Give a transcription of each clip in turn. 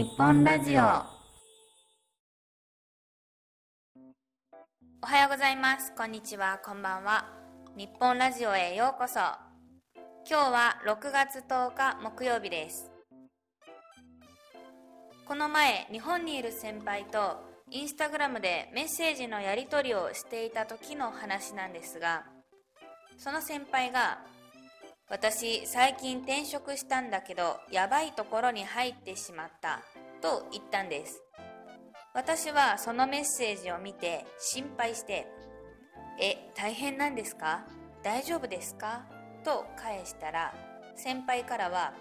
日本ラジオ。おはようございます。こんにちは。こんばんは。日本ラジオへようこそ。今日は6月10日木曜日です。この前日本にいる先輩とインスタグラムでメッセージのやり取りをしていた時の話なんですがその先輩が私最近転職したんだけどやばいところに入ってしまったと言ったんです。私はそのメッセージを見て心配してえ大変なんですか？大丈夫ですか？と返したら先輩からは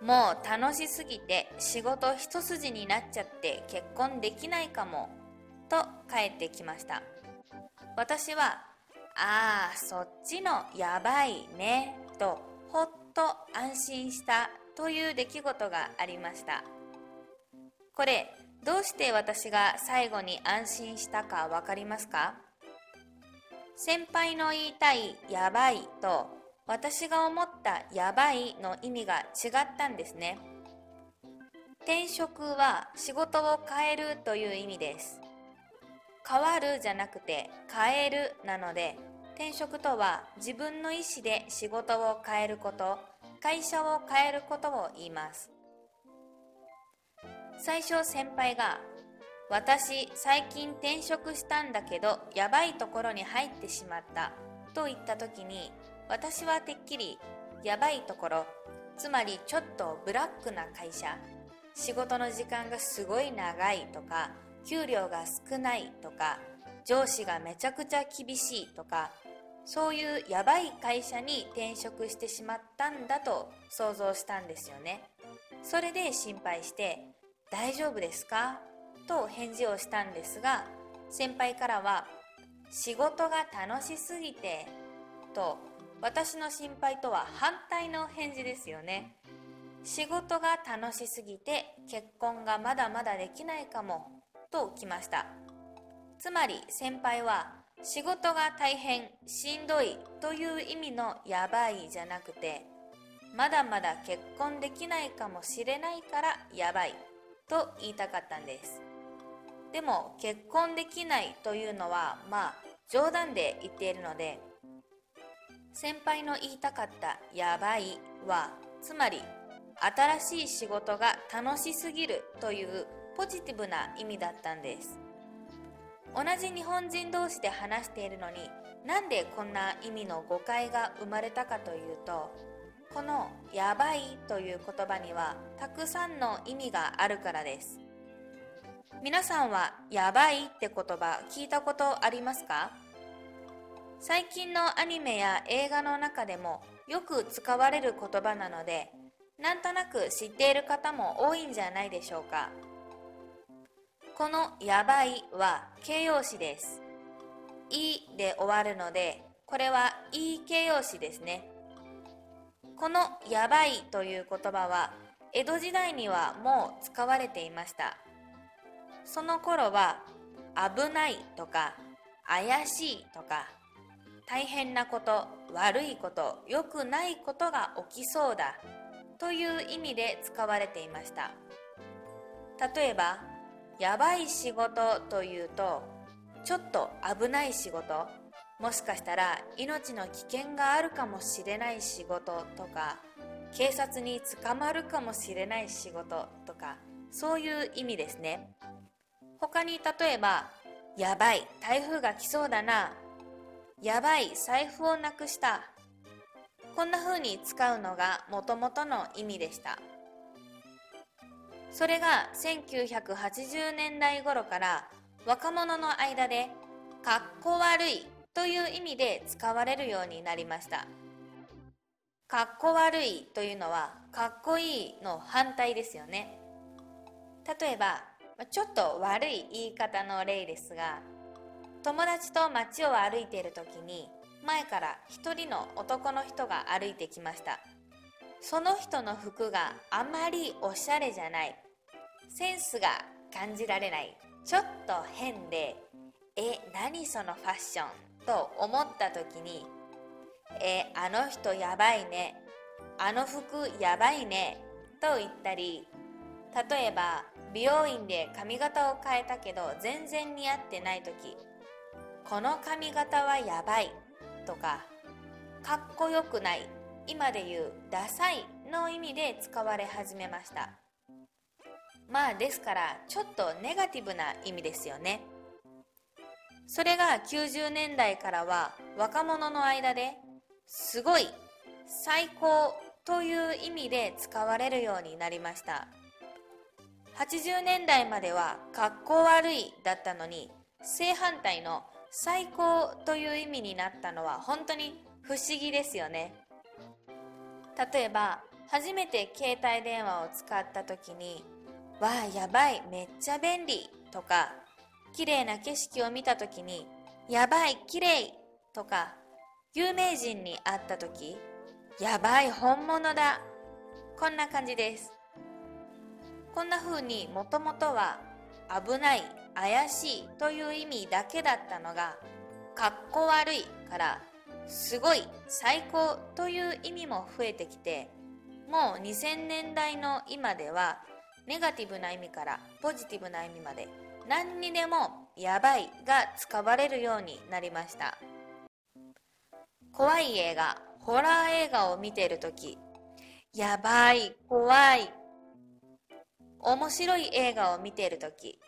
もう楽しすぎて仕事一筋になっちゃって結婚できないかもと返ってきました。私はああ、そっちのやばいね、とほっと安心したという出来事がありました。これ、どうして私が最後に安心したかわかりますか？先輩の言いたいやばいと私が思ったやばいの意味が違ったんですね。転職は仕事を変えるという意味です。変わるじゃなくて変えるなので転職とは自分の意思で仕事を変えること会社を変えることを言います。最初先輩が私最近転職したんだけどやばいところに入ってしまったと言った時に私はてっきりやばいところつまりちょっとブラックな会社仕事の時間がすごい長いとか給料が少ないとか上司がめちゃくちゃ厳しいとかそういうやばい会社に転職してしまったんだと想像したんですよね。それで心配して「大丈夫ですか?」と返事をしたんですが先輩からは「仕事が楽しすぎて」と私の心配とは反対の返事ですよね。仕事が楽しすぎて結婚がまだまだできないかも。と来ました。つまり先輩は仕事が大変しんどいという意味のやばいじゃなくてまだまだ結婚できないかもしれないからやばいと言いたかったんです。でも結婚できないというのはまあ冗談で言っているので先輩の言いたかったやばいはつまり新しい仕事が楽しすぎるというポジティブな意味だったんです。同じ日本人同士で話しているのになんでこんな意味の誤解が生まれたかというとこの「やばい」という言葉にはたくさんの意味があるからです。皆さんは「やばい」って言葉聞いたことありますか？最近のアニメや映画の中でもよく使われる言葉なのでなんとなく知っている方も多いんじゃないでしょうか。このやばいは形容詞です。いで終わるので、これはいい形容詞ですね。このやばいという言葉は江戸時代にはもう使われていました。その頃は危ないとか怪しいとか大変なこと悪いこと良くないことが起きそうだという意味で使われていました例えばやばい仕事というとちょっと危ない仕事。もしかしたら命の危険があるかもしれない仕事とか警察に捕まるかもしれない仕事とかそういう意味ですね。他に例えばやばい台風が来そうだなやばい財布をなくした。こんな風に使うのがもともとの意味でした。それが1980年代頃から若者の間でかっこ悪いという意味で使われるようになりました。かっこ悪いというのはかっこいいの反対ですよね。例えばちょっと悪い言い方の例ですが友達と街を歩いている時に前から一人の男の人が歩いてきました。その人の服があまりおしゃれじゃない。センスが感じられない。ちょっと変でえ何そのファッション？と思った時にえあの人やばいね。あの服やばいね。と言ったり例えば美容院で髪型を変えたけど全然似合ってない時この髪型はやばい。とかかっこよくない。今で言うダサいの意味で使われ始めました。まあですからちょっとネガティブな意味ですよね。それが90年代からは若者の間ですごい最高という意味で使われるようになりました。80年代まではかっこ悪いだったのに正反対の最高という意味になったのは本当に不思議ですよね。例えば初めて携帯電話を使った時に「わあやばいめっちゃ便利」とか綺麗な景色を見た時に「やばい綺麗とか有名人に会った時「やばい本物だ」こんな感じです。こんな風にもともとは危ない怪しいという意味だけだったのがかっこ悪いからすごい最高という意味も増えてきてもう2000年代の今ではネガティブな意味からポジティブな意味まで何にでもやばいが使われるようになりました。怖い映画ホラー映画を見ている時やばい怖い。面白い映画を見ている時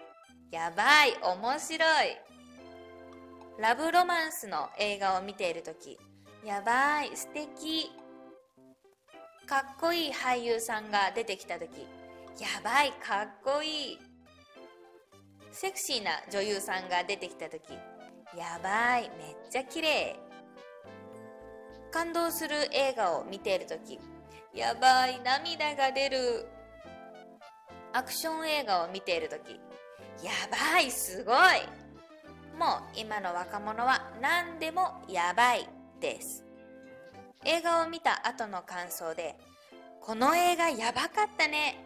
やばい面白い。ラブロマンスの映画を見ている時やばい素敵かっこいい俳優さんが出てきた時やばいかっこいいセクシーな女優さんが出てきた時やばいめっちゃ綺麗感動する映画を見ている時やばい涙が出るアクション映画を見ている時やばいすごい。もう今の若者は何でもやばいです。映画を見た後の感想でこの映画やばかったね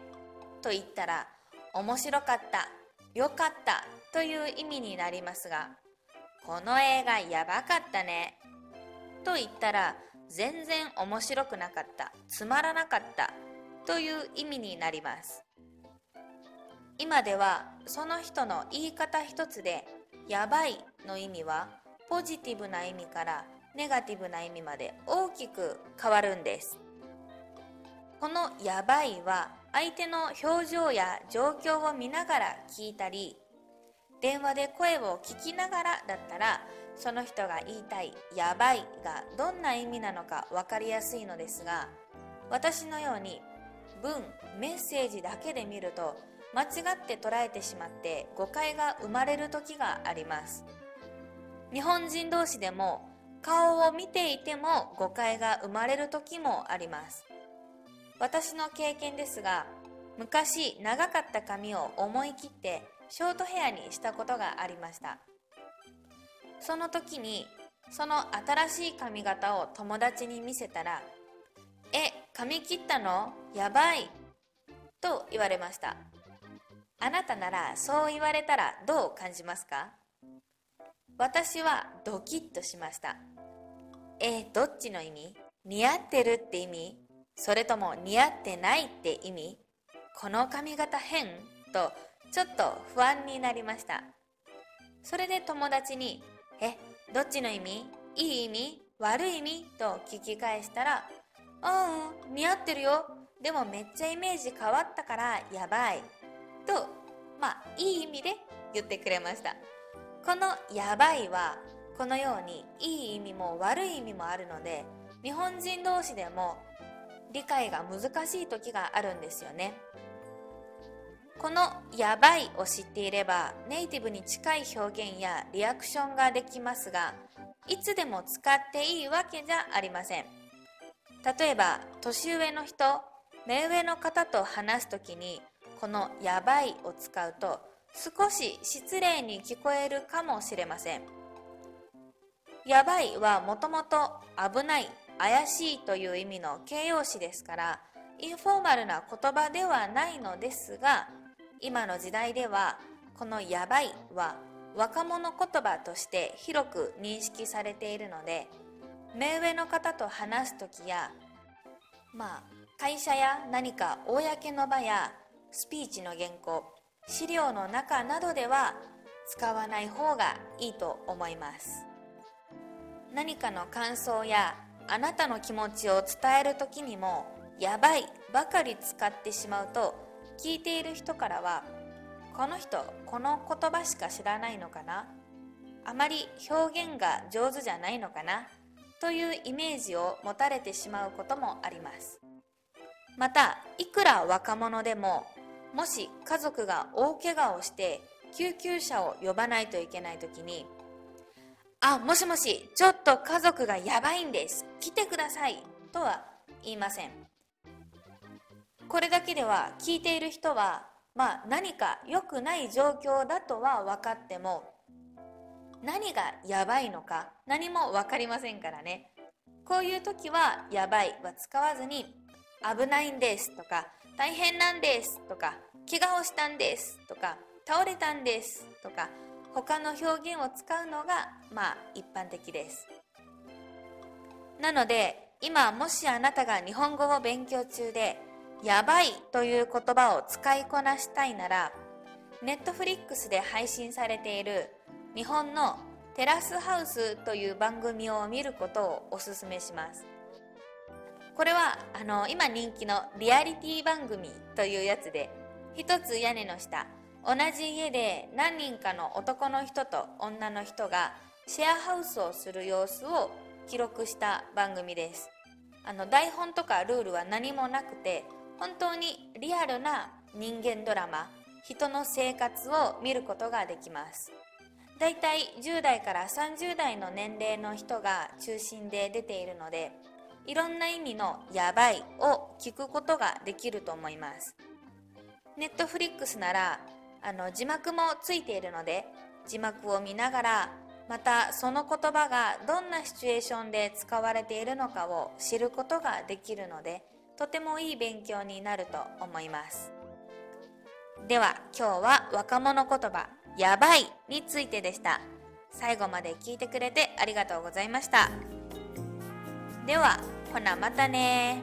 と言ったら面白かったよかったという意味になりますがこの映画やばかったねと言ったら全然面白くなかったつまらなかったという意味になります。今ではその人の言い方一つでやばいの意味はポジティブな意味からネガティブな意味まで大きく変わるんです。このやばいは相手の表情や状況を見ながら聞いたり電話で声を聞きながらだったらその人が言いたい「やばい」がどんな意味なのか分かりやすいのですが私のように文メッセージだけで見ると間違って捉えてしまって誤解が生まれる時があります。日本人同士でも顔を見ていても誤解が生まれる時もあります。私の経験ですが昔長かった髪を思い切ってショートヘアにしたことがありました。その時にその新しい髪型を友達に見せたら「え髪切ったの？やばい」と言われました。あなたならそう言われたらどう感じますか？私はドキッとしました。えどっちの意味？似合ってるって意味？それとも似合ってないって意味？この髪型変とちょっと不安になりました。それで友達に「えどっちの意味？いい意味？悪い意味?」と聞き返したら「うん似合ってるよ。でもめっちゃイメージ変わったからやばい」とまあいい意味で言ってくれました。この「やばい」はこのようにいい意味も悪い意味もあるので日本人同士でも理解が難しい時があるんですよね。この「やばい」を知っていればネイティブに近い表現やリアクションができますがいつでも使っていいわけじゃありません。例えば年上の人目上の方と話す時にこの「やばい」を使うと少し失礼に聞こえるかもしれません。やばいはもともと危ない怪しいという意味の形容詞ですからインフォーマルな言葉ではないのですが今の時代ではこのやばいは若者言葉として広く認識されているので目上の方と話す時やまあ会社や何か公の場やスピーチの原稿資料の中などでは使わない方がいいと思います。何かの感想やあなたの気持ちを伝える時にも「やばい」ばかり使ってしまうと聞いている人からは「この人この言葉しか知らないのかな?」あまり表現が上手じゃないのかな？というイメージを持たれてしまうこともあります。またいくら若者でももし家族が大怪我をして救急車を呼ばないといけない時に「あもしもしちょっと家族がやばいんです。来てください」とは言いません。これだけでは聞いている人はまあ何か良くない状況だとは分かっても何がやばいのか何も分かりませんからね。こういう時は「やばい」は使わずに「危ないんです」とか「大変なんです」とか「怪我をしたんです」とか「倒れたんです」とか他の表現を使うのがまあ一般的です。なので今もしあなたが日本語を勉強中で「やばい」という言葉を使いこなしたいならネットフリックスで配信されている日本のテラスハウスという番組を見ることをおすすめします。これはあの今人気のリアリティ番組というやつで一つ屋根の下同じ家で何人かの男の人と女の人がシェアハウスをする様子を記録した番組です。あの台本とかルールは何もなくて本当にリアルな人間ドラマ人の生活を見ることができます。だいたい10代から30代の年齢の人が中心で出ているのでいろんな意味の「やばい」を聞くことができると思いますネットフリックスならあの字幕もついているので字幕を見ながらまたその言葉がどんなシチュエーションで使われているのかを知ることができるのでとてもいい勉強になると思いますでは今日は若者言葉やばいについてでした。最後まで聞いてくれてありがとうございました。では、ほなまたね